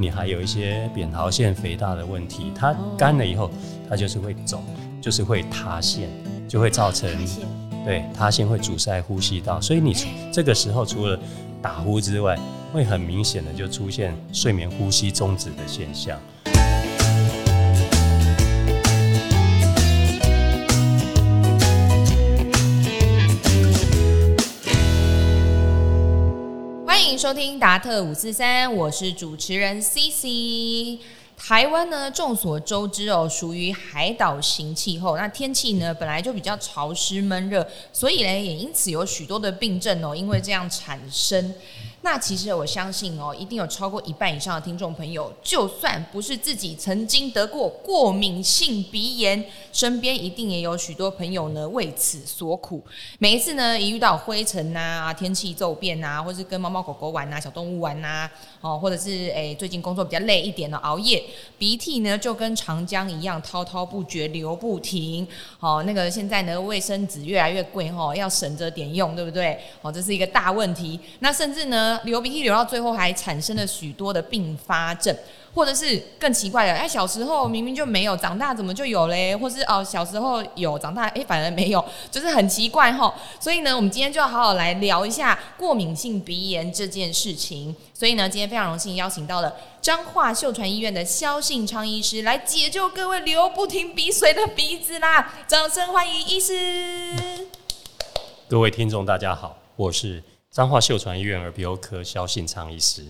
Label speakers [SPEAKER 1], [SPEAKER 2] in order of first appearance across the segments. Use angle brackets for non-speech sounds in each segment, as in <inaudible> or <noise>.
[SPEAKER 1] 你还有一些扁桃腺肥大的问题，它干了以后，它就是会肿，就是会塌陷，就会造成对塌陷会阻塞呼吸道，所以你这个时候除了打呼之外，会很明显的就出现睡眠呼吸终止的现象。
[SPEAKER 2] 收听达特五四三，我是主持人 C C。台湾呢，众所周知哦，属于海岛型气候，那天气呢本来就比较潮湿闷热，所以呢也因此有许多的病症哦，因为这样产生。那其实我相信哦，一定有超过一半以上的听众朋友，就算不是自己曾经得过过敏性鼻炎，身边一定也有许多朋友呢为此所苦。每一次呢，一遇到灰尘呐、天气骤变呐，或是跟猫猫狗狗玩呐、小动物玩呐，哦，或者是诶最近工作比较累一点的熬夜，鼻涕呢就跟长江一样滔滔不绝流不停。哦，那个现在呢卫生纸越来越贵哈，要省着点用，对不对？哦，这是一个大问题。那甚至呢。流鼻涕流到最后，还产生了许多的并发症，或者是更奇怪的，哎，小时候明明就没有，长大怎么就有嘞？或是哦，小时候有，长大哎反而没有，就是很奇怪哈。所以呢，我们今天就要好好来聊一下过敏性鼻炎这件事情。所以呢，今天非常荣幸邀请到了彰化秀传医院的肖信昌医师来解救各位流不停鼻水的鼻子啦！掌声欢迎医师。
[SPEAKER 1] 各位听众，大家好，我是。彰化秀传医院耳鼻喉科肖信昌医师，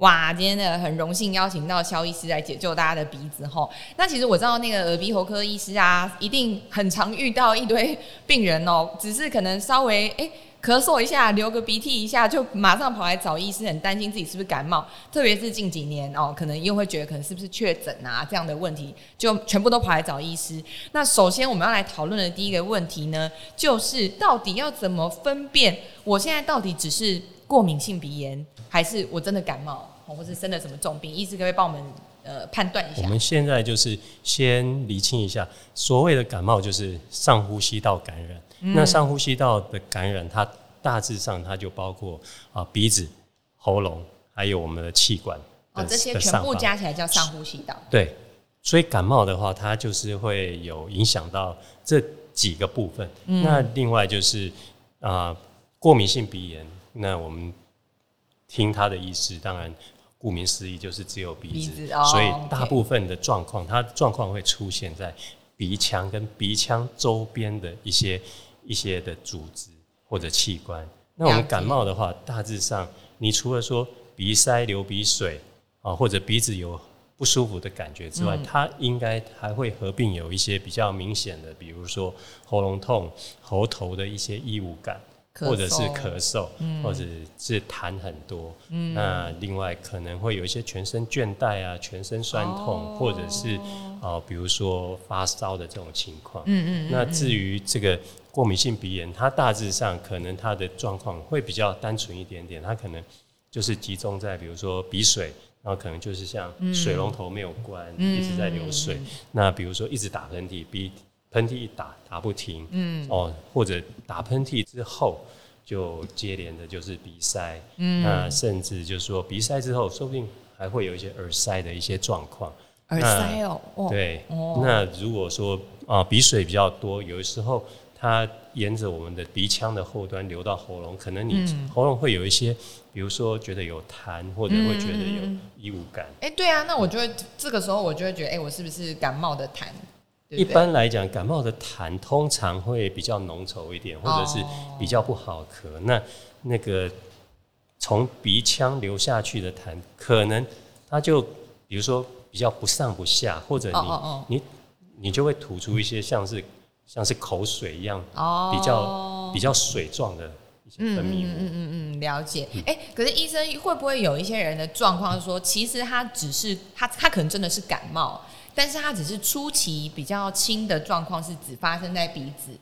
[SPEAKER 2] 哇，今天呢很荣幸邀请到肖医师来解救大家的鼻子吼。那其实我知道那个耳鼻喉科医师啊，一定很常遇到一堆病人哦，只是可能稍微哎。咳嗽一下，流个鼻涕一下，就马上跑来找医师，很担心自己是不是感冒。特别是近几年哦，可能又会觉得可能是不是确诊啊这样的问题，就全部都跑来找医师。那首先我们要来讨论的第一个问题呢，就是到底要怎么分辨我现在到底只是过敏性鼻炎，还是我真的感冒，或是生了什么重病？医师可不可以帮我们呃判断一下？
[SPEAKER 1] 我们现在就是先厘清一下，所谓的感冒就是上呼吸道感染。那上呼吸道的感染，它大致上它就包括啊鼻子、喉咙，还有我们的气管。
[SPEAKER 2] 哦，这些全部加起来叫上呼吸道。
[SPEAKER 1] 对，所以感冒的话，它就是会有影响到这几个部分。那另外就是啊过敏性鼻炎，那我们听他的意思，当然顾名思义就是只有鼻子，所以大部分的状况，它状况会出现在鼻腔跟鼻腔周边的一些。一些的组织或者器官，那我们感冒的话，大致上，你除了说鼻塞、流鼻水啊，或者鼻子有不舒服的感觉之外，它应该还会合并有一些比较明显的，比如说喉咙痛、喉头的一些异物感。或者是咳嗽，或者是痰很多。那另外可能会有一些全身倦怠啊，全身酸痛，或者是啊，比如说发烧的这种情况。嗯嗯。那至于这个过敏性鼻炎，它大致上可能它的状况会比较单纯一点点，它可能就是集中在比如说鼻水，然后可能就是像水龙头没有关，一直在流水。那比如说一直打喷嚏，鼻。喷嚏一打打不停，嗯，哦，或者打喷嚏之后就接连的就是鼻塞，嗯，那甚至就是说鼻塞之后，说不定还会有一些耳塞的一些状况。
[SPEAKER 2] 耳塞哦，
[SPEAKER 1] 对，那如果说啊鼻水比较多，有的时候它沿着我们的鼻腔的后端流到喉咙，可能你喉咙会有一些，比如说觉得有痰，或者会觉得有异物感。
[SPEAKER 2] 哎，对啊，那我就会这个时候我就会觉得，哎，我是不是感冒的痰？
[SPEAKER 1] 一般来讲，感冒的痰通常会比较浓稠一点，或者是比较不好咳。那那个从鼻腔流下去的痰，可能它就比如说比较不上不下，或者你你你就会吐出一些像是像是口水一样，比较比较水状的一些分泌物。嗯嗯
[SPEAKER 2] 嗯嗯，了解。哎，可是医生会不会有一些人的状况说，其实他只是他他可能真的是感冒。但是它只是初期比较轻的状况，是只发生在鼻子。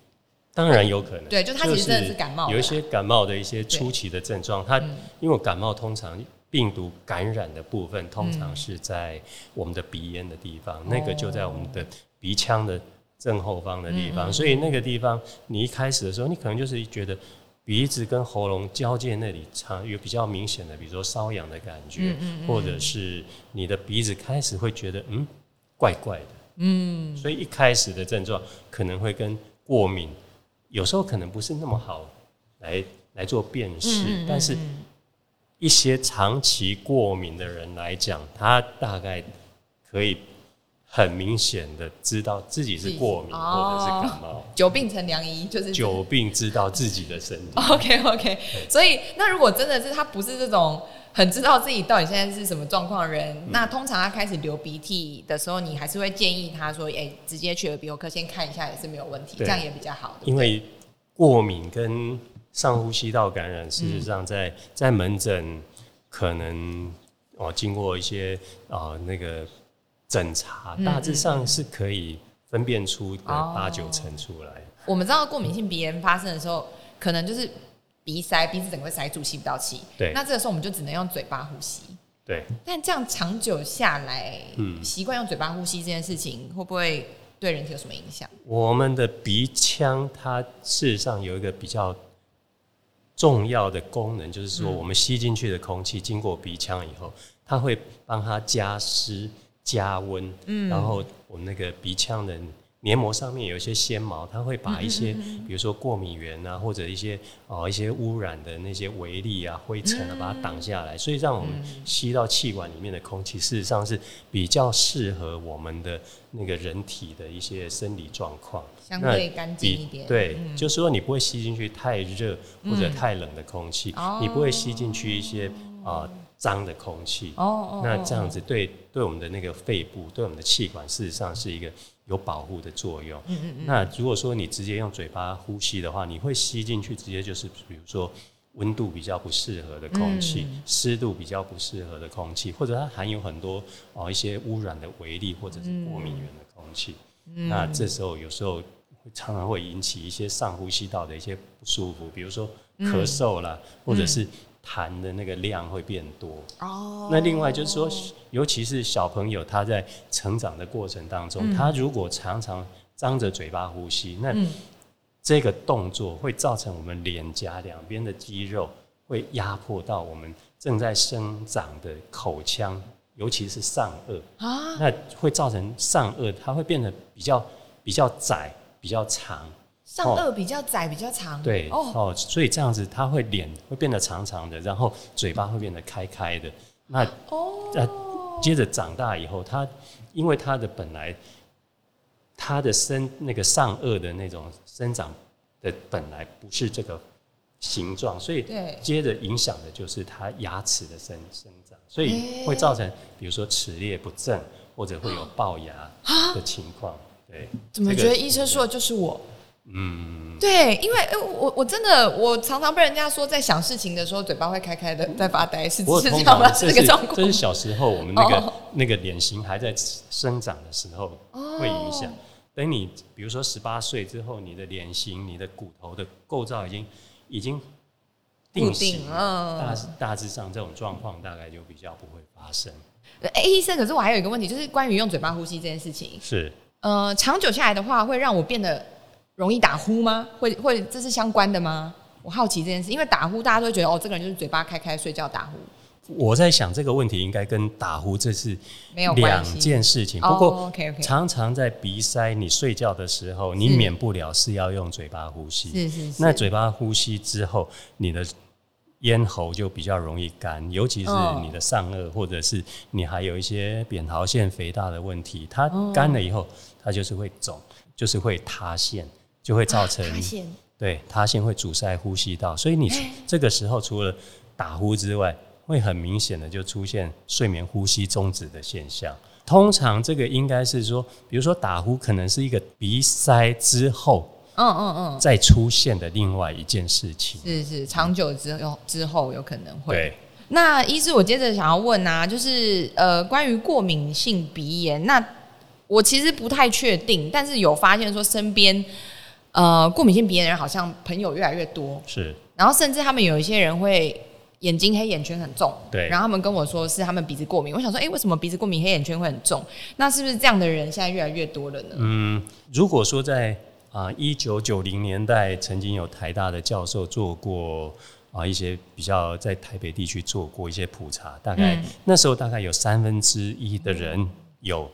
[SPEAKER 1] 当然有可能，
[SPEAKER 2] 对，就它其实真的是感冒。
[SPEAKER 1] 有一些感冒的一些初期的症状，它因为感冒通常病毒感染的部分通常是在我们的鼻咽的地方，那个就在我们的鼻腔的正后方的地方，所以那个地方你一开始的时候，你可能就是觉得鼻子跟喉咙交界那里常有比较明显的，比如说瘙痒的感觉，或者是你的鼻子开始会觉得嗯怪怪的，嗯，所以一开始的症状可能会跟过敏，有时候可能不是那么好来来做辨识，但是一些长期过敏的人来讲，他大概可以。很明显的知道自己是过敏或者是感冒，
[SPEAKER 2] 久病成良医，就是
[SPEAKER 1] 久病知道自己的身体。<laughs>
[SPEAKER 2] OK OK，所以那如果真的是他不是这种很知道自己到底现在是什么状况的人，那通常他开始流鼻涕的时候，你还是会建议他说：“哎，直接去耳鼻喉科先看一下也是没有问题，这样也比较好。”
[SPEAKER 1] 因为过敏跟上呼吸道感染，事实上在在门诊可能哦经过一些啊那个。诊查大致上是可以分辨出八九成出来。
[SPEAKER 2] 我们知道过敏性鼻炎发生的时候，可能就是鼻塞，鼻子整个塞住，吸不到气。
[SPEAKER 1] 对，
[SPEAKER 2] 那这个时候我们就只能用嘴巴呼吸。
[SPEAKER 1] 对。
[SPEAKER 2] 但这样长久下来，嗯，习惯用嘴巴呼吸这件事情，会不会对人体有什么影响？
[SPEAKER 1] 我们的鼻腔它事实上有一个比较重要的功能，就是说我们吸进去的空气经过鼻腔以后，它会帮它加湿。加温，嗯然后我们那个鼻腔的黏膜上面有一些纤毛，它会把一些，比如说过敏源啊，或者一些哦一些污染的那些微粒啊、灰尘啊，把它挡下来，所以让我们吸到气管里面的空气，事实上是比较适合我们的那个人体的一些生理状况，
[SPEAKER 2] 相对干净一点。
[SPEAKER 1] 对，就是说你不会吸进去太热或者太冷的空气，你不会吸进去一些啊。脏的空气，哦，那这样子对对我们的那个肺部，对我们的气管，事实上是一个有保护的作用。嗯嗯嗯。那如果说你直接用嘴巴呼吸的话，你会吸进去，直接就是比如说温度比较不适合的空气，湿度比较不适合的空气，或者它含有很多哦一些污染的微粒或者是过敏源的空气。嗯。那这时候有时候常常会引起一些上呼吸道的一些不舒服，比如说咳嗽啦，或者是。痰的那个量会变多。哦。那另外就是说，尤其是小朋友他在成长的过程当中，他如果常常张着嘴巴呼吸，那这个动作会造成我们脸颊两边的肌肉会压迫到我们正在生长的口腔，尤其是上颚。啊，那会造成上颚它会变得比较比较窄、比较长。
[SPEAKER 2] 上颚比较窄，比较长。
[SPEAKER 1] 对哦，所以这样子，他会脸会变得长长的，然后嘴巴会变得开开的。那哦，那接着长大以后，他因为他的本来他的生那个上颚的那种生长的本来不是这个形状，所以接着影响的就是他牙齿的生生长，所以会造成比如说齿列不正或者会有龅牙的情况。对，
[SPEAKER 2] 怎么觉得医生说的就是我？嗯，对，因为我我真的我常常被人家说在想事情的时候嘴巴会开开的在发呆，是是这样吗？这个状况，
[SPEAKER 1] 这是小时候我们那个那个脸型还在生长的时候会影响。等你比如说十八岁之后，你的脸型、你的骨头的构造已经已经定型了，大大致上这种状况大概就比较不会发生。
[SPEAKER 2] 哎，医生，可是我还有一个问题，就是关于用嘴巴呼吸这件事情，
[SPEAKER 1] 是
[SPEAKER 2] 呃，长久下来的话，会让我变得。容易打呼吗？会会，这是相关的吗？我好奇这件事，因为打呼大家都会觉得哦，这个人就是嘴巴开开睡觉打呼。
[SPEAKER 1] 我在想这个问题应该跟打呼这是没有两件事情。不过常常在鼻塞，你睡觉的时候，你免不了是要用嘴巴呼吸。
[SPEAKER 2] 是是是。
[SPEAKER 1] 那嘴巴呼吸之后，你的咽喉就比较容易干，尤其是你的上颚，或者是你还有一些扁桃腺肥大的问题，它干了以后，它就是会肿，就是会塌陷。就会造成对塌陷会阻塞呼吸道，所以你这个时候除了打呼之外，会很明显的就出现睡眠呼吸终止的现象。通常这个应该是说，比如说打呼可能是一个鼻塞之后，嗯嗯嗯，再出现的另外一件事情。
[SPEAKER 2] 是是，长久之后之后有可能会。对。那医师，我接着想要问啊，就是呃，关于过敏性鼻炎，那我其实不太确定，但是有发现说身边。呃，过敏性鼻炎的人好像朋友越来越多，
[SPEAKER 1] 是。
[SPEAKER 2] 然后甚至他们有一些人会眼睛黑眼圈很重，
[SPEAKER 1] 对。
[SPEAKER 2] 然后他们跟我说是他们鼻子过敏，我想说，哎，为什么鼻子过敏黑眼圈会很重？那是不是这样的人现在越来越多了呢？
[SPEAKER 1] 嗯，如果说在啊，一九九零年代曾经有台大的教授做过啊一些比较在台北地区做过一些普查，大概、
[SPEAKER 2] 嗯
[SPEAKER 1] 那时候大概有三分之一的人有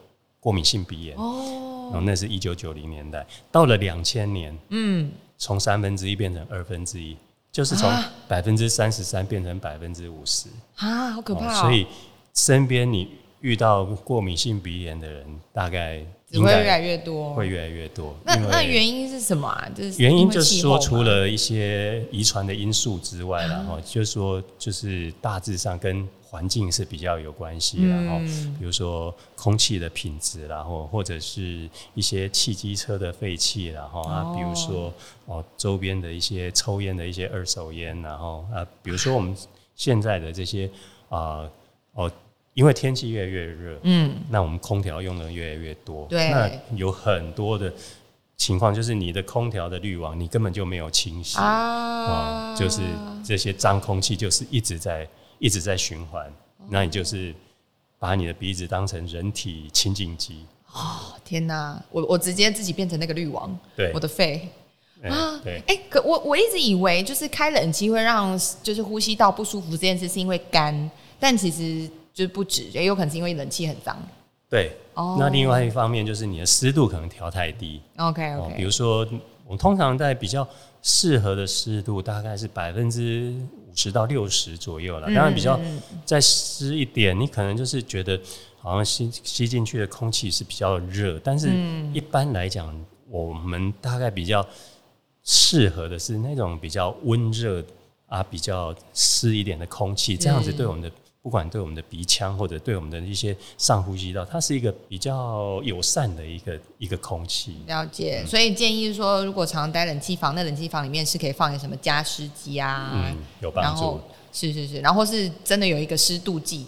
[SPEAKER 1] 过敏性鼻炎，
[SPEAKER 2] 哦，
[SPEAKER 1] 然后那是一九九零年代，到了两千年，
[SPEAKER 2] 嗯，
[SPEAKER 1] 从三分之一变成二分之一，就是从
[SPEAKER 2] 啊
[SPEAKER 1] 百分之三十三变成百分之五十。
[SPEAKER 2] 啊，好可怕哦！
[SPEAKER 1] 所以身边你遇到过敏性鼻炎的人，大概应该
[SPEAKER 2] 只会越来越多，
[SPEAKER 1] 会越来越多。
[SPEAKER 2] 那那原因是什么啊？就是
[SPEAKER 1] 原因就是说，除了一些遗传的因素之外，
[SPEAKER 2] 啊
[SPEAKER 1] 然后就是说，就是大致上跟环境是比较有关系，然后
[SPEAKER 2] 嗯
[SPEAKER 1] 比如说空气的品质，然后或者是一些汽机车的废气，然后啊，
[SPEAKER 2] 哦。
[SPEAKER 1] 比如说哦周边的一些抽烟的一些二手烟，然后啊，比如说我们现在的这些啊哦，因为天气越来越热，
[SPEAKER 2] 嗯，
[SPEAKER 1] 那我们空调用的越来越多，
[SPEAKER 2] 对。
[SPEAKER 1] 那有很多的情况就是你的空调的滤网你根本就没有清洗
[SPEAKER 2] 啊。
[SPEAKER 1] 哦，就是这些脏空气就是一直在一直在循环，
[SPEAKER 2] 哦
[SPEAKER 1] 那你就是把你的鼻子当成人体清净机，哦
[SPEAKER 2] 天哪，我我直接自己变成那个滤网，
[SPEAKER 1] 对
[SPEAKER 2] 我的肺。
[SPEAKER 1] 哎
[SPEAKER 2] 啊
[SPEAKER 1] 对，
[SPEAKER 2] 哎、可我我一直以为就是开冷气会让就是呼吸道不舒服这件事是因为干，但其实就是不止，也有可能是因为冷气很脏。
[SPEAKER 1] 对。
[SPEAKER 2] 哦
[SPEAKER 1] 那另外一方面就是你的湿度可能调太低
[SPEAKER 2] OK
[SPEAKER 1] 哦
[SPEAKER 2] ，OK，、
[SPEAKER 1] 比如说我们通常在比较适合的湿度大概是百分之五十到六十左右了，当然比较
[SPEAKER 2] 嗯
[SPEAKER 1] 再湿一点，你可能就是觉得好像吸吸进去的空气是比较热，但是
[SPEAKER 2] 嗯。
[SPEAKER 1] 一般来讲，我们大概比较适合的是那种比较温热啊、比较湿一点的空气，这样子对我们的。不管对我们的鼻腔或者对我们的一些上呼吸道，它是一个比较友善的一个一个空气。
[SPEAKER 2] 了解。所以建议说，如果常待冷气房，那冷气房里面是可以放一个什么加湿机啊，
[SPEAKER 1] 嗯，有帮助。
[SPEAKER 2] 是是是，然后是真的有一个湿度计。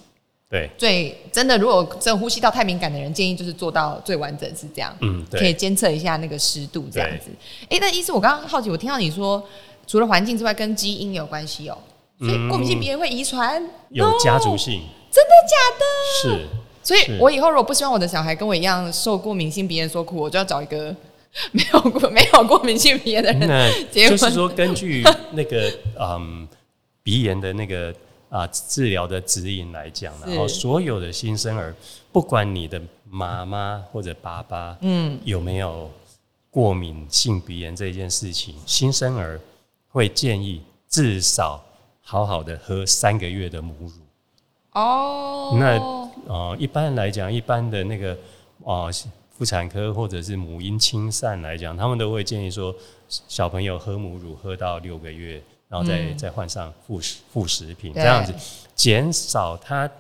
[SPEAKER 1] 对，
[SPEAKER 2] 最真的，如果这呼吸道太敏感的人，建议就是做到最完整是这样。
[SPEAKER 1] 嗯，对
[SPEAKER 2] 可以，监测一下那个湿度这样子。哎、那意思我刚刚好奇，我听到你说，除了环境之外，跟基因有关系哦、所以过敏性鼻炎会遗传？
[SPEAKER 1] 嗯有家族性，
[SPEAKER 2] 真的假的？
[SPEAKER 1] 是。
[SPEAKER 2] 所以我以后如果不希望我的小孩跟我一样受过敏性鼻炎所苦，我就要找一个 <laughs> 没有过没有过敏性鼻炎的人。
[SPEAKER 1] 那
[SPEAKER 2] 结婚。
[SPEAKER 1] 就是说，根据那个 <laughs> 嗯鼻炎的那个啊、治疗的指引来讲，然后所有的新生儿，不管你的妈妈或者爸爸，
[SPEAKER 2] 嗯，
[SPEAKER 1] 有没有过敏性鼻炎这件事情，新生儿会建议至少好好的喝三个月的母乳。
[SPEAKER 2] 哦，
[SPEAKER 1] 那呃，一般来讲，一般的那个啊、呃妇产科或者是母婴亲善来讲，他们都会建议说，小朋友喝母乳喝到六个月，然后再、
[SPEAKER 2] 嗯。
[SPEAKER 1] 再换上副食副食品，这样子。减少他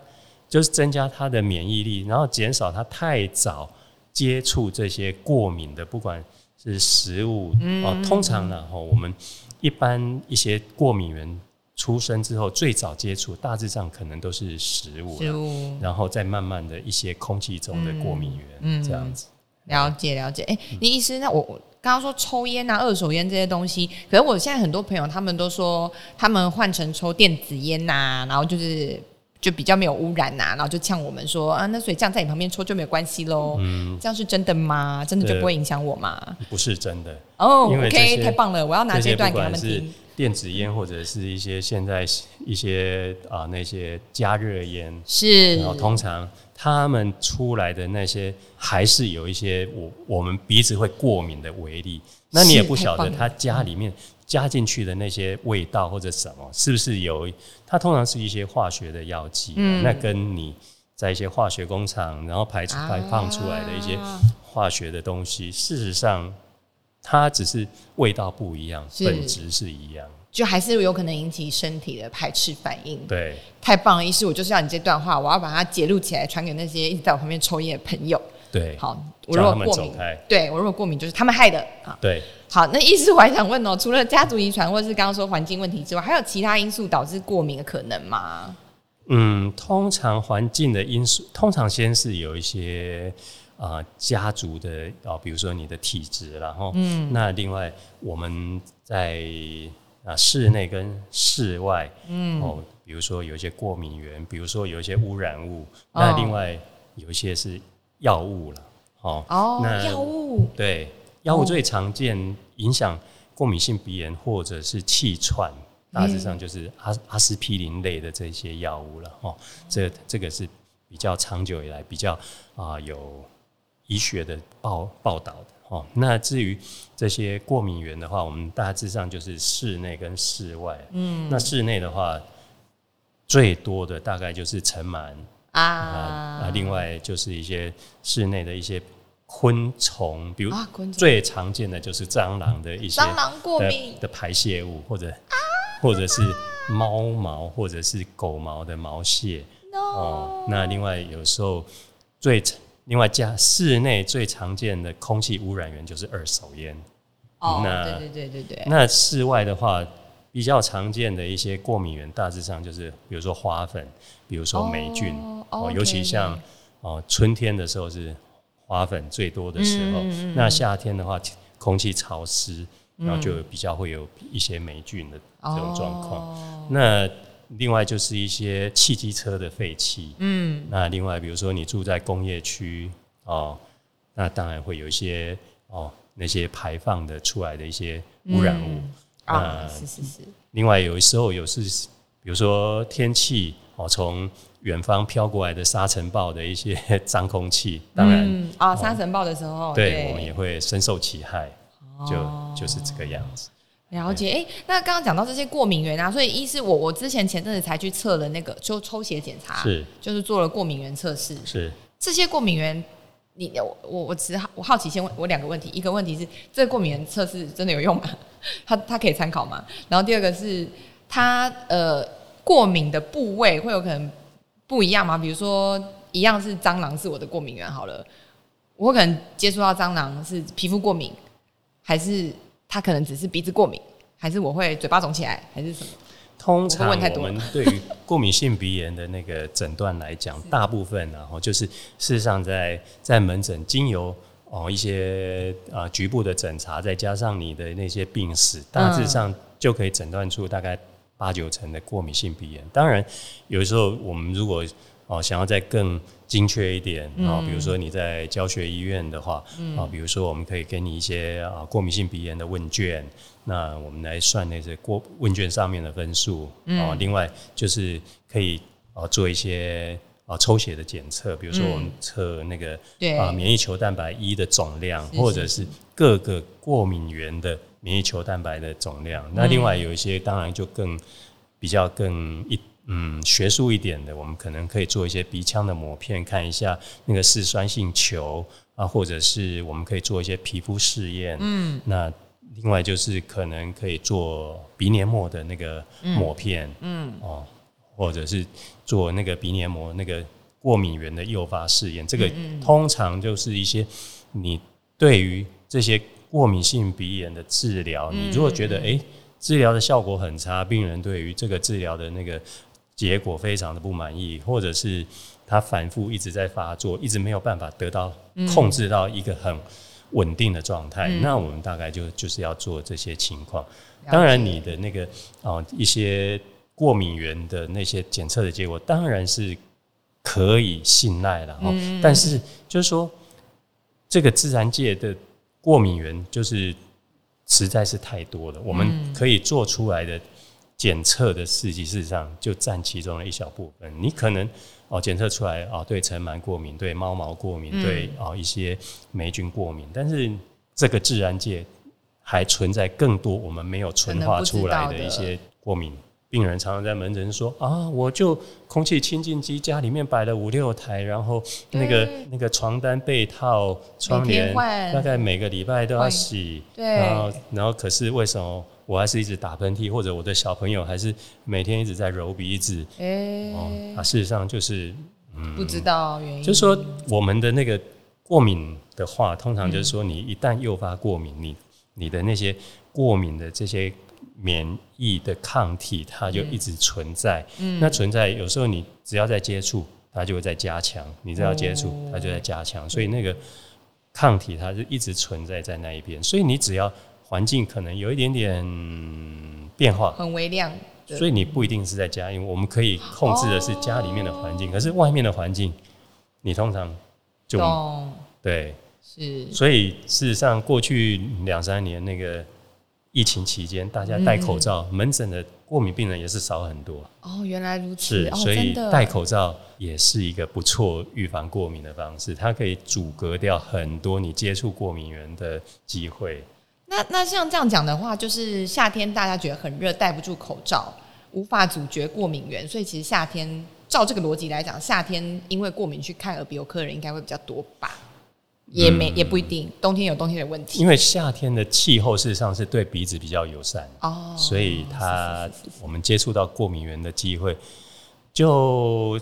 [SPEAKER 1] 就是增加他的免疫力，然后减少他太早接触这些过敏的，不管是食物
[SPEAKER 2] 嗯。
[SPEAKER 1] 哦、通常呢，哈，我们一般一些过敏源出生之后，最早接触大致上可能都是食物，
[SPEAKER 2] 食物
[SPEAKER 1] 然后再慢慢的一些空气中的过敏源，
[SPEAKER 2] 嗯
[SPEAKER 1] 这样子。
[SPEAKER 2] 了解了解。哎、你意思那我我刚刚说抽烟啊、二手烟这些东西，可是我现在很多朋友他们都说他们换成抽电子烟呐、然后就是就比较没有污染呐、然后就呛我们说啊，那所以这样在你旁边抽就没有关系喽。
[SPEAKER 1] 嗯，
[SPEAKER 2] 这样是真的吗？真的就不会影响我吗？
[SPEAKER 1] 不是真的。
[SPEAKER 2] 哦、
[SPEAKER 1] 因为
[SPEAKER 2] o
[SPEAKER 1] 这
[SPEAKER 2] k 太棒了！我要拿
[SPEAKER 1] 这
[SPEAKER 2] 段给他们听。
[SPEAKER 1] 电子烟或者是一些现在一些啊、那些加热烟，
[SPEAKER 2] 是。
[SPEAKER 1] 然后通常他们出来的那些还是有一些我我们鼻子会过敏的微粒，那你也不晓得他家里面加进去的那些味道或者什么是不是有，它通常是一些化学的药剂啊、
[SPEAKER 2] 嗯。
[SPEAKER 1] 那跟你在一些化学工厂然后排出排放出来的一些
[SPEAKER 2] 啊
[SPEAKER 1] 化学的东西，事实上它只是味道不一样，本质是一样。
[SPEAKER 2] 就还是有可能引起身体的排斥反应。
[SPEAKER 1] 对，
[SPEAKER 2] 太棒了，医师，我就是要你这段话，我要把它截录起来，传给那些一直在我旁边抽烟的朋友。
[SPEAKER 1] 对，
[SPEAKER 2] 好，我如果过敏，对我如果过敏就是他们害的啊。
[SPEAKER 1] 对，
[SPEAKER 2] 好，那意思我还想问哦，除了家族遗传或者是刚刚说环境问题之外，还有其他因素导致过敏的可能吗？
[SPEAKER 1] 嗯，通常环境的因素，通常先是有一些啊、家族的啊、比如说你的体质，然后嗯，那另外我们在啊室内跟室外，嗯。哦，比如说有一些过敏源，比如说有一些污染物，
[SPEAKER 2] 哦。
[SPEAKER 1] 那另外有一些是药物了，哦，
[SPEAKER 2] 哦，
[SPEAKER 1] 那
[SPEAKER 2] 药物。
[SPEAKER 1] 对药物最常见影响过敏性鼻炎或者是气喘，大致上就是阿阿司匹林类的这些药物了哦。这这个是比较长久以来比较啊有医学的报报道的哦。那至于这些过敏源的话，我们大致上就是室内跟室外。嗯，那室内的话，最多的大概就是尘螨啊啊，另外就是一些室内的一些。昆虫，比如最常见的就是蟑螂的一些
[SPEAKER 2] 蟑螂过敏
[SPEAKER 1] 的排泄物，或者或者是猫毛，或者是狗毛的毛屑。哦，那另外有时候最另外加室内最常见的空气污染源就是二手烟。
[SPEAKER 2] 哦，对对对对对。
[SPEAKER 1] 那室外的话，比较常见的一些过敏源，大致上就是比如说花粉，比如说霉菌。哦，尤其像哦春天的时候是。花粉最多的时候，那夏天的话，空气潮湿，然后就比较会有一些霉菌的这种状况。那另外就是一些汽机车的废气，嗯，那另外比如说你住在工业区哦，那当然会有一些哦那些排放的出来的一些污染物
[SPEAKER 2] 啊，是是是。
[SPEAKER 1] 另外有时候有是比如说天气哦从。远方飘过来的沙尘暴的一些 <laughs> 脏空气，当然
[SPEAKER 2] 啊，沙尘暴的时候，
[SPEAKER 1] 对我们也会深受其害，就就是这个样子。
[SPEAKER 2] 了解，哎，那刚刚讲到这些过敏源啊，所以一是我我之前前阵子才去测了那个，就抽血检查，
[SPEAKER 1] 是
[SPEAKER 2] 就是做了过敏源测试，
[SPEAKER 1] 是
[SPEAKER 2] 这些过敏源，你我我我只好我好奇先问我两个问题，一个问题是这个过敏源测试真的有用吗？<laughs> 它它可以参考吗？然后第二个是它呃过敏的部位会有可能。不一样吗？比如说，一样是蟑螂是我的过敏源，好了，我可能接触到蟑螂是皮肤过敏，还是它可能只是鼻子过敏，还是我会嘴巴肿起来，还是什么？
[SPEAKER 1] 通常我们对于过敏性鼻炎的那个诊断来讲，大部分然后就是事实上在在门诊经由哦一些啊局部的诊查，再加上你的那些病史，大致上就可以诊断出大概。八九成的过敏性鼻炎，当然有时候我们如果哦想要再更精确一点啊，比如说你在教学医院的话啊，比如说我们可以给你一些啊过敏性鼻炎的问卷，那我们来算那些过问卷上面的分数啊。另外就是可以啊做一些啊抽血的检测，比如说我们测那个啊免疫球蛋白一的总量，或者是各个过敏源的。免疫球蛋白的总量，那另外有一些当然就更比较更一嗯学术一点的，我们可能可以做一些鼻腔的膜片，看一下那个嗜酸性球啊，或者是我们可以做一些皮肤试验。嗯，那另外就是可能可以做鼻黏膜的那个膜片。嗯，哦，或者是做那个鼻黏膜那个过敏源的诱发试验。这个通常就是一些你对于这些。过敏性鼻炎的治疗，你如果觉得哎，治疗的效果很差，病人对于这个治疗的那个结果非常的不满意，或者是他反复一直在发作，一直没有办法得到控制到一个很稳定的状态，那我们大概就就是要做这些情况。当然，你的那个啊一些过敏源的那些检测的结果，当然是可以信赖了哦。但是就是说，这个自然界的。过敏源就是实在是太多了，我们可以做出来的检测的试剂，事实上就占其中的一小部分。你可能哦检测出来哦对尘螨过敏，对猫毛过敏，对哦一些霉菌过敏，但是这个自然界还存在更多我们没有纯化出来的一些过敏。病人常常在门诊说啊，我就空气清净机家里面摆了五六台，然后那个那个床单被套窗帘大概每个礼拜都要洗，然后然后可是为什么我还是一直打喷嚏，或者我的小朋友还是每天一直在揉鼻子？哎，啊，事实上就是
[SPEAKER 2] 嗯，不知道原因，
[SPEAKER 1] 就是说我们的那个过敏的话，通常就是说你一旦诱发过敏，你你的那些过敏的这些。免疫的抗体，它就一直存在。嗯，那存在有时候你只要在接触，它就会在加强；你只要接触，它就在加强。所以那个抗体它是一直存在在那一边。所以你只要环境可能有一点点变化，
[SPEAKER 2] 很微量，
[SPEAKER 1] 所以你不一定是在家，因为我们可以控制的是家里面的环境，可是外面的环境，你通常就对。
[SPEAKER 2] 是，
[SPEAKER 1] 所以事实上过去两三年那个疫情期间，大家戴口罩，门诊的过敏病人也是少很多。
[SPEAKER 2] 哦，原来如此，
[SPEAKER 1] 是，
[SPEAKER 2] 哦
[SPEAKER 1] 所以戴口罩也是一个不错预防过敏的方式，它可以阻隔掉很多你接触过敏源的机会。
[SPEAKER 2] 那那像这样讲的话，就是夏天大家觉得很热，戴不住口罩，无法阻绝过敏源，所以其实夏天照这个逻辑来讲，夏天因为过敏去看耳鼻喉科的人应该会比较多吧？也没、也不一定，冬天有冬天的问题。
[SPEAKER 1] 因为夏天的气候事实上是对鼻子比较友善，
[SPEAKER 2] 哦，
[SPEAKER 1] 所以它我们接触到过敏源的机会就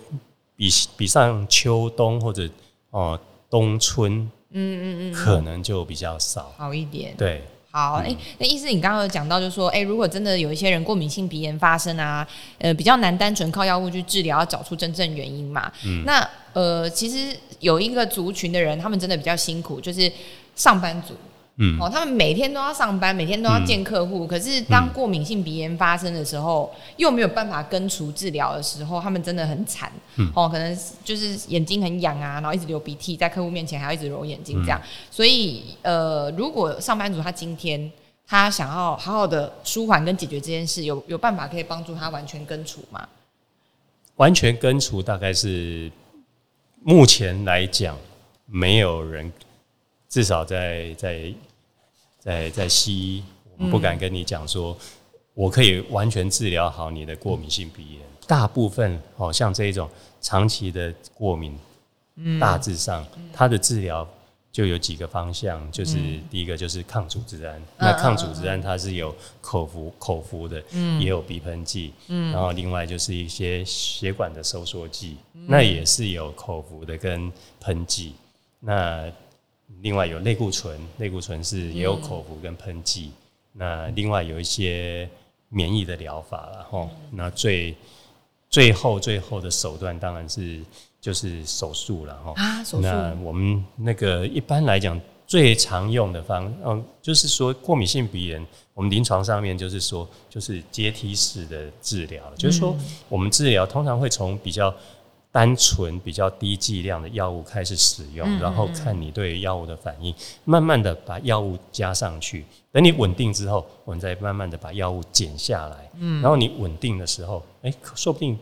[SPEAKER 1] 比比上秋冬或者哦冬春，嗯嗯嗯，可能就比较少。
[SPEAKER 2] 好一点。
[SPEAKER 1] 对，
[SPEAKER 2] 好，哎、那意思你刚刚有讲到，就是说，哎、如果真的有一些人过敏性鼻炎发生啊，呃，比较难单纯靠药物去治疗，要找出真正原因嘛。嗯。那呃，其实有一个族群的人，他们真的比较辛苦，就是上班族。
[SPEAKER 1] 嗯
[SPEAKER 2] 哦，他们每天都要上班，每天都要见客户。可是当过敏性鼻炎发生的时候，又没有办法根除治疗的时候，他们真的很惨。嗯哦，可能就是眼睛很痒啊，然后一直流鼻涕，在客户面前还要一直揉眼睛这样。所以呃，如果上班族他今天他想要好好的舒缓跟解决这件事，有有办法可以帮助他完全根除吗？
[SPEAKER 1] 完全根除大概是目前来讲，没有人，至少在在在在西医，我们不敢跟你讲说，我可以完全治疗好你的过敏性鼻炎。大部分哦，像这一种长期的过敏，大致上它的治疗就有几个方向，就是第一个就是抗组织胺，那抗组织胺它是有口服口服的，也有鼻喷剂，然后另外就是一些血管的收缩剂，那也是有口服的跟喷剂。那另外有类固醇，类固醇是也有口服跟喷剂。那另外有一些免疫的疗法了吼，那最最后最后的手段当然是就是手术了哈。
[SPEAKER 2] 啊，手术。
[SPEAKER 1] 那我们那个一般来讲最常用的方，嗯，就是说过敏性鼻炎，我们临床上面就是说就是阶梯式的治疗，就是说我们治疗通常会从比较单纯、比较低剂量的药物开始使用，然后看你对药物的反应，慢慢的把药物加上去，等你稳定之后，我们再慢慢的把药物减下来，然后你稳定的时候，哎、说不定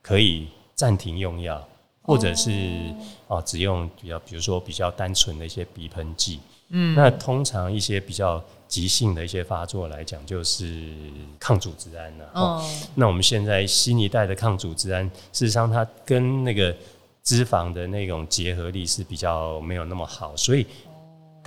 [SPEAKER 1] 可以暂停用药，或者是哦只用比较，比如说比较单纯的一些鼻喷剂。嗯，那通常一些比较急性的一些发作来讲，就是抗组织胺了、哦。
[SPEAKER 2] 嗯，
[SPEAKER 1] 那我们现在新一代的抗组织胺，事实上它跟那个脂肪的那种结合力是比较没有那么好，所以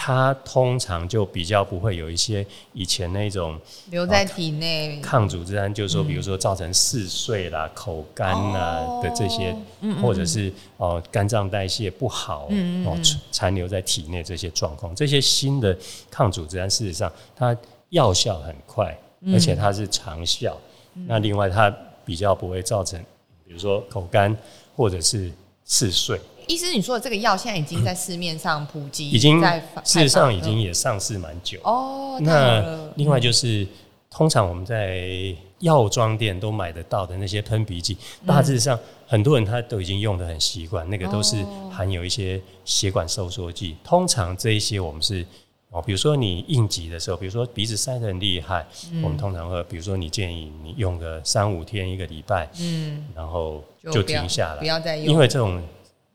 [SPEAKER 1] 它通常就比较不会有一些以前那种
[SPEAKER 2] 留在体内。
[SPEAKER 1] 抗组织胺，就是说，比如说造成嗜睡啦、口干啦
[SPEAKER 2] 哦
[SPEAKER 1] 的这些，或者是哦肝脏代谢不好哦残留在体内这些状况，这些新的抗组织胺，事实上它药效很快，而且它是长效。那另外它比较不会造成，比如说口干或者是嗜睡，
[SPEAKER 2] 医师，你说的这个药现在已经在市面上普及，
[SPEAKER 1] 已经事实上已经也上市蛮久。
[SPEAKER 2] 哦，
[SPEAKER 1] 那另外就是，通常我们在药妆店都买得到的那些喷鼻剂，大致上很多人他都已经用的很习惯，那个都是含有一些血管收缩剂。通常这一些我们是哦，比如说你应急的时候，比如说鼻子塞得很厉害，我们通常会，比如说你建议你用个三五天一个礼拜，
[SPEAKER 2] 嗯，
[SPEAKER 1] 然后就停下来
[SPEAKER 2] 不，要再用，
[SPEAKER 1] 因为这种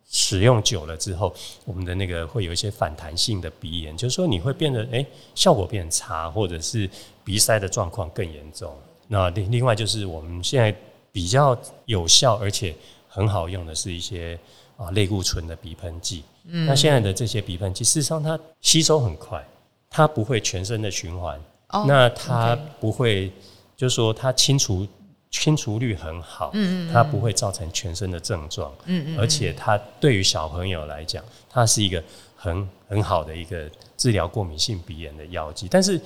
[SPEAKER 1] 使用久了之后，我们的那个会有一些反弹性的鼻炎，就是说你会变得诶效果变差，或者是鼻塞的状况更严重。那另另外就是我们现在比较有效而且很好用的是一些啊类固醇的鼻喷剂。那现在的这些鼻喷剂，事实上它吸收很快，它不会全身的循环，
[SPEAKER 2] 哦
[SPEAKER 1] 那它不会，就是说它清除清除率很好，嗯嗯它不会造成全身的症状，嗯嗯，而且它对于小朋友来讲，它是一个很很好的一个治疗过敏性鼻炎的药剂。但是，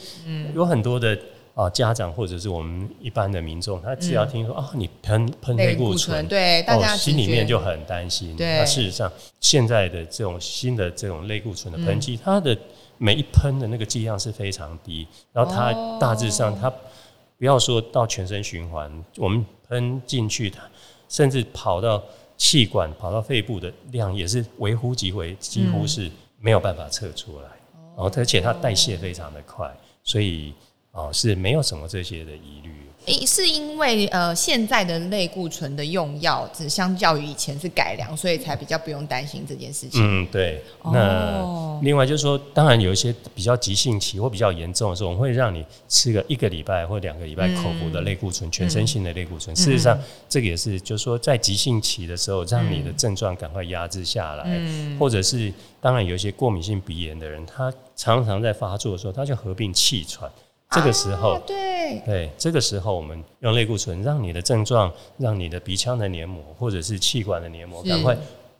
[SPEAKER 1] 有很多的啊家长或者是我们一般的民众，他只要听说啊你喷喷类固醇，
[SPEAKER 2] 对大家
[SPEAKER 1] 哦、心里面就很担心。
[SPEAKER 2] 对。
[SPEAKER 1] 那事实上，现在的这种新的这种类固醇的喷剂，它的每一喷的那个剂量是非常低，然后它
[SPEAKER 2] 哦。
[SPEAKER 1] 大致上它不要说到全身循环，我们喷进去，的甚至跑到气管、跑到肺部的量也是微乎其微，几乎是没有办法测出来，而且它代谢非常的快，所以哦是没有什么这些的疑虑。
[SPEAKER 2] 诶，是因为呃现在的类固醇的用药只相较于以前是改良，所以才比较不用担心这件事情。
[SPEAKER 1] 嗯，对。那另外就是说，当然有一些比较急性期或比较严重的时候，我们会让你吃个一个礼拜或两个礼拜口服的类固醇，全身性的类固醇。事实上，这个也是就是说，在急性期的时候，让你的症状赶快压制下来，或者是当然有一些过敏性鼻炎的人，他常常在发作的时候，他就合并气喘。这个时候，
[SPEAKER 2] 对
[SPEAKER 1] 对，这个时候我们用类固醇，让你的症状，让你的鼻腔的黏膜或者是气管的黏膜赶快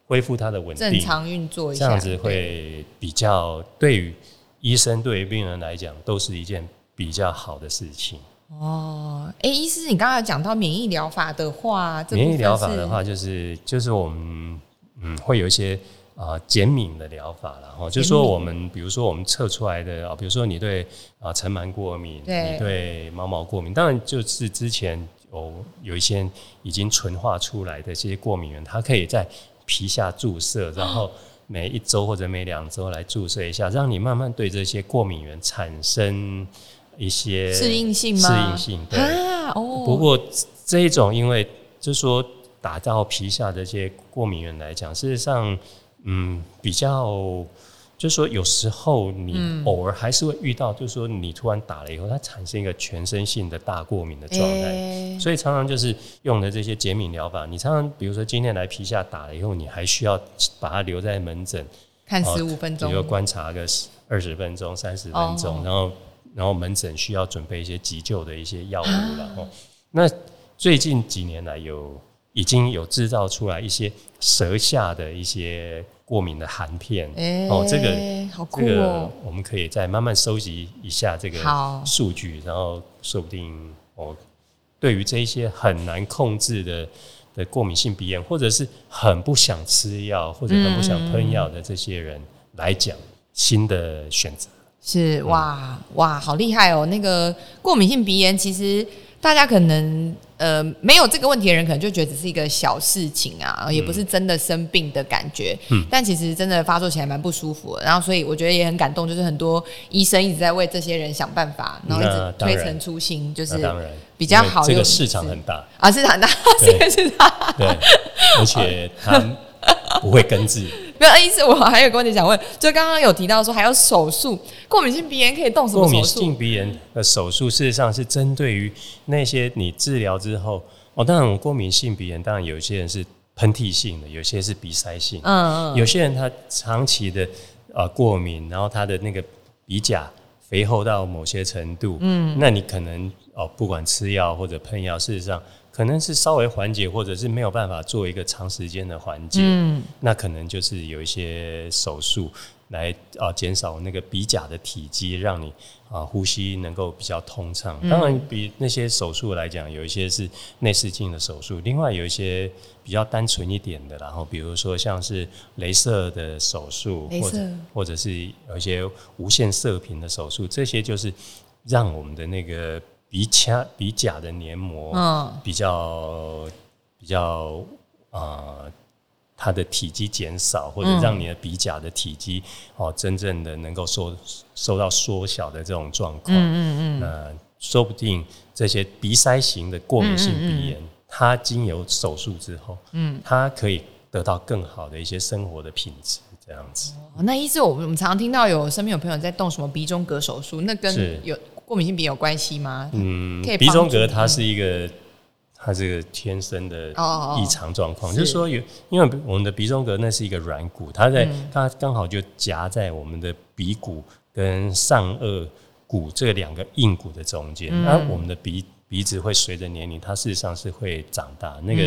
[SPEAKER 1] 恢复它的稳定，
[SPEAKER 2] 正常运作一下，
[SPEAKER 1] 这样子会比较对于医生对于病人来讲都是一件比较好的事情。
[SPEAKER 2] 哦，哎，医师，你刚才讲到免疫疗法的话，
[SPEAKER 1] 免疫疗法的话，就是就是我们嗯会有一些。啊，减敏的疗法了哈，就是说我们比如说我们测出来的啊，比如说你对啊尘螨过敏，你对毛毛过敏，当然就是之前有有一些已经纯化出来的这些过敏源，它可以在皮下注射，然后每一周或者每两周来注射一下，让你慢慢对这些过敏源产生一些
[SPEAKER 2] 适应性吗？
[SPEAKER 1] 适应性对哦。不过这一种因为就是说打到皮下的这些过敏源来讲，事实上。嗯，比较就是说，有时候你偶尔还是会遇到，就是说你突然打了以后，它产生一个全身性的大过敏的状态，所以常常就是用的这些减敏疗法。你常常比如说今天来皮下打了以后，你还需要把它留在门诊
[SPEAKER 2] 看十五分钟，
[SPEAKER 1] 比如观察个二十分钟、三十分钟，然后然后门诊需要准备一些急救的一些药物然后那最近几年来有。已经有制造出来一些舌下的一些过敏的含片
[SPEAKER 2] 哦，
[SPEAKER 1] 这个好酷哦，我们可以再慢慢收集一下这个数据，然后说不定哦，对于这一些很难控制的的过敏性鼻炎，或者是很不想吃药或者很不想喷药的这些人来讲，新的选择
[SPEAKER 2] 是哇哇，好厉害哦！那个过敏性鼻炎其实。大家可能呃没有这个问题的人，可能就觉得只是一个小事情啊，也不是真的生病的感觉。嗯，但其实真的发作起来蛮不舒服的。然后，所以我觉得也很感动，就是很多医生一直在为这些人想办法，然后一直推陈出新，就是比较好。
[SPEAKER 1] 这个市场很大
[SPEAKER 2] 啊，市场大，这个市场
[SPEAKER 1] 对，而且他 <laughs> <laughs> 不会根治。
[SPEAKER 2] 没有意思，我还有个问题想问，就刚刚有提到说还有手术，过敏性鼻炎可以动什么
[SPEAKER 1] 过敏性鼻炎的手术事实上是针对于那些你治疗之后哦，当然过敏性鼻炎当然有些人是喷嚏性的，有些是鼻塞性，嗯嗯，有些人他长期的呃过敏，然后他的那个鼻甲肥厚到某些程度，嗯，那你可能哦不管吃药或者喷药，事实上。可能是稍微缓解，或者是没有办法做一个长时间的缓解，嗯，那可能就是有一些手术来啊减少那个鼻甲的体积，让你啊呼吸能够比较通畅。当然，比那些手术来讲，有一些是内视镜的手术，另外有一些比较单纯一点的，然后比如说像是镭射的手术，或者或者是有一些无线射频的手术，这些就是让我们的那个。鼻腔、鼻甲的黏膜，嗯，比较比较啊，它的体积减少，或者让你的鼻甲的体积哦，真正的能够受受到缩小的这种状况，嗯嗯嗯，那说不定这些鼻塞型的过敏性鼻炎，它经由手术之后，嗯，它可以得到更好的一些生活的品质，这样子。
[SPEAKER 2] 哦那意思，我们我们常常听到有身边有朋友在动什么鼻中隔手术，那跟有。过敏性鼻有关系吗？嗯，
[SPEAKER 1] 鼻中隔它是一个，它这个天生的异常状况，就是说有，因为我们的鼻中隔那是一个软骨，它在它刚好就夹在我们的鼻骨跟上颚骨这两个硬骨的中间。那我们的鼻鼻子会随着年龄，它事实上是会长大。那个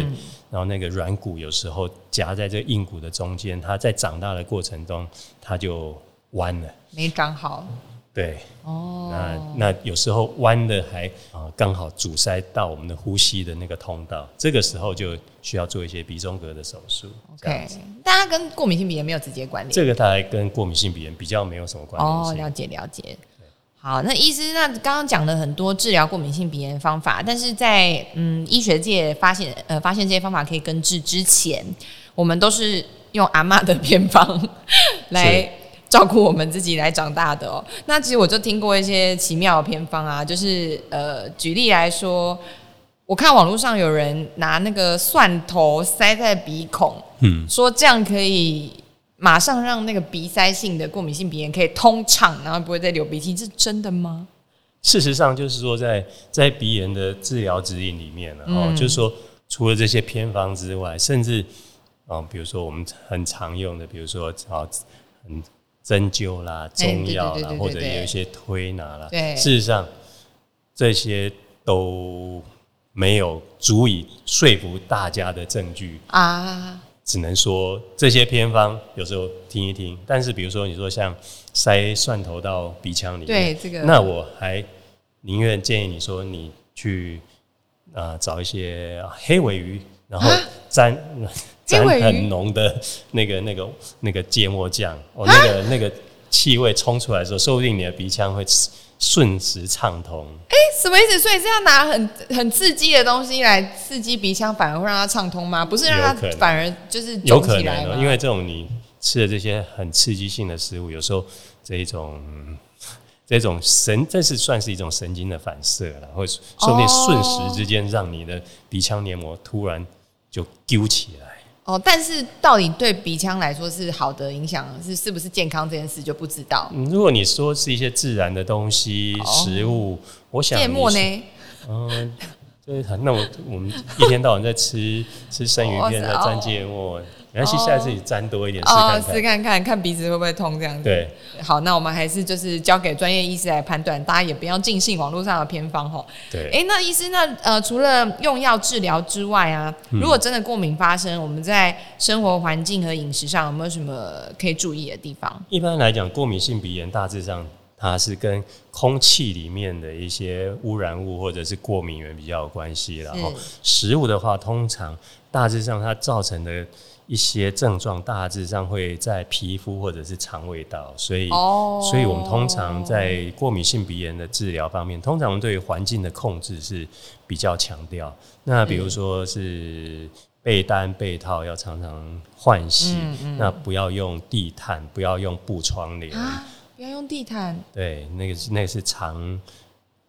[SPEAKER 1] 然后那个软骨有时候夹在这个硬骨的中间，它在长大的过程中，它就弯了，
[SPEAKER 2] 没长好。
[SPEAKER 1] 对，哦，那那有时候弯的还啊，刚好阻塞到我们的呼吸的那个通道，这个时候就需要做一些鼻中隔的手术。
[SPEAKER 2] OK，大家跟过敏性鼻炎没有直接关联，
[SPEAKER 1] 这个它跟过敏性鼻炎比较没有什么关联。哦，
[SPEAKER 2] 了解了解。好，那医师，那刚刚讲了很多治疗过敏性鼻炎方法，但是在嗯医学界发现呃发现这些方法可以根治之前，我们都是用阿妈的偏方来。照顾我们自己来长大的哦。那其实我就听过一些奇妙的偏方啊，就是呃，举例来说，我看网络上有人拿那个蒜头塞在鼻孔，嗯，说这样可以马上让那个鼻塞性的过敏性鼻炎可以通畅，然后不会再流鼻涕，是真的吗？
[SPEAKER 1] 事实上，就是说在在鼻炎的治疗指引里面呢，哦，就是说除了这些偏方之外，甚至啊，比如说我们很常用的，比如说啊，很针灸啦、中药啦，或者有一些推拿啦，事实上这些都没有足以说服大家的证据。啊。只能说这些偏方有时候听一听，但是比如说你说像塞蒜头到鼻腔里面，
[SPEAKER 2] 对这个，
[SPEAKER 1] 那我还宁愿建议你说你去啊找一些黑尾鱼，然后沾。沾很浓的那个、那个、那个芥末酱，哦，那个、那个气味冲出来的时候，说不定你的鼻腔会瞬时畅通。
[SPEAKER 2] 哎，什么意思？所以是要拿很很刺激的东西来刺激鼻腔，反而会让它畅通吗？不是让它反而就是
[SPEAKER 1] 有可能，因为这种你吃的这些很刺激性的食物，有时候这一种这种神，这是算是一种神经的反射了，会说不定瞬时之间让你的鼻腔黏膜突然就揪起来。
[SPEAKER 2] 哦，但是到底对鼻腔来说是好的影响，是是不是健康这件事就不知道。
[SPEAKER 1] 如果你说是一些自然的东西、食物，我想
[SPEAKER 2] 芥末呢？
[SPEAKER 1] 嗯，就是那我我们一天到晚在吃吃生鱼片，在蘸芥末。没关系，下次你沾多一点试看
[SPEAKER 2] 试看看看鼻子会不会痛这样子。
[SPEAKER 1] 对，
[SPEAKER 2] 好，那我们还是就是交给专业医师来判断，大家也不要尽信网络上的偏方哈。
[SPEAKER 1] 对，
[SPEAKER 2] 哎，那医师，那呃，除了用药治疗之外啊，如果真的过敏发生，我们在生活环境和饮食上有没有什么可以注意的地方？
[SPEAKER 1] 一般来讲，过敏性鼻炎大致上它是跟空气里面的一些污染物或者是过敏源比较有关系，然后食物的话，通常大致上它造成的。一些症状大致上会在皮肤或者是肠胃道，所以，所以我们通常在过敏性鼻炎的治疗方面，通常对环境的控制是比较强调。那比如说是被单、被套要常常换洗，那不要用地毯，不要用布窗帘，
[SPEAKER 2] 不要用地毯。
[SPEAKER 1] 对，那个是那个是藏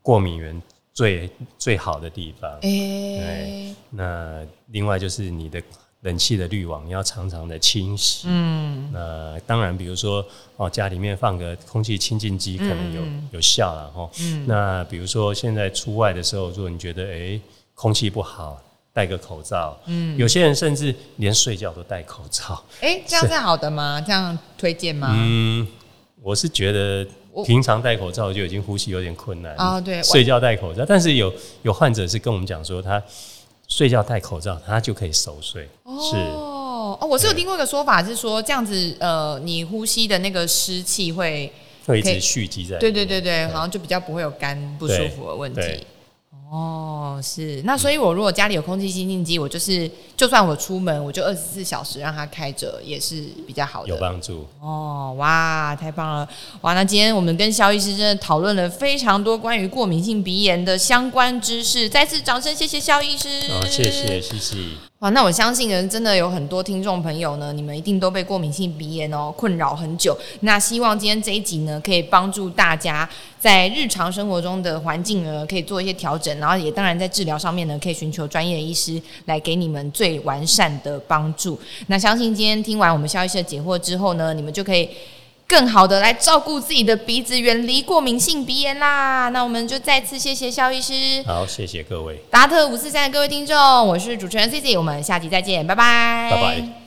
[SPEAKER 1] 过敏源最最好的地方。对，那另外就是你的。冷气的滤网要常常的清洗。嗯，那当然，比如说哦，家里面放个空气清净机可能有有效了哈。嗯，那比如说现在出外的时候，如果你觉得哎空气不好，戴个口罩。嗯，有些人甚至连睡觉都戴口罩。
[SPEAKER 2] 哎，这样是好的吗？这样推荐吗？
[SPEAKER 1] 嗯，我是觉得平常戴口罩就已经呼吸有点困难
[SPEAKER 2] 啊。对，
[SPEAKER 1] 睡觉戴口罩，但是有有患者是跟我们讲说他。睡觉戴口罩，他就可以熟睡。是
[SPEAKER 2] 哦哦，我是有听过一个说法，是说这样子，呃，你呼吸的那个湿气会
[SPEAKER 1] 会一直蓄积在。
[SPEAKER 2] 对对对对，好像就比较不会有肝不舒服的问题。哦，是那所以，我如果家里有空气清净机，我就是就算我出门，我就二十四小时让它开着，也是比较好的，
[SPEAKER 1] 有帮助。
[SPEAKER 2] 哦，哇，太棒了！哇，那今天我们跟肖医师真的讨论了非常多关于过敏性鼻炎的相关知识，再次掌声，谢谢肖医师。
[SPEAKER 1] 哦，谢谢，谢谢。
[SPEAKER 2] 哇，那我相信人真的有很多听众朋友呢，你们一定都被过敏性鼻炎哦困扰很久。那希望今天这一集呢，可以帮助大家在日常生活中的环境呢，可以做一些调整，然后也当然在治疗上面呢，可以寻求专业的医师来给你们最完善的帮助。那相信今天听完我们肖医师的解惑之后呢，你们就可以。更好的来照顾自己的鼻子，远离过敏性鼻炎啦！那我们就再次谢谢肖医师。
[SPEAKER 1] 好，谢谢各位
[SPEAKER 2] 达特五四三的各位听众，我是主持人 C C，我们下集再见，拜拜，
[SPEAKER 1] 拜拜。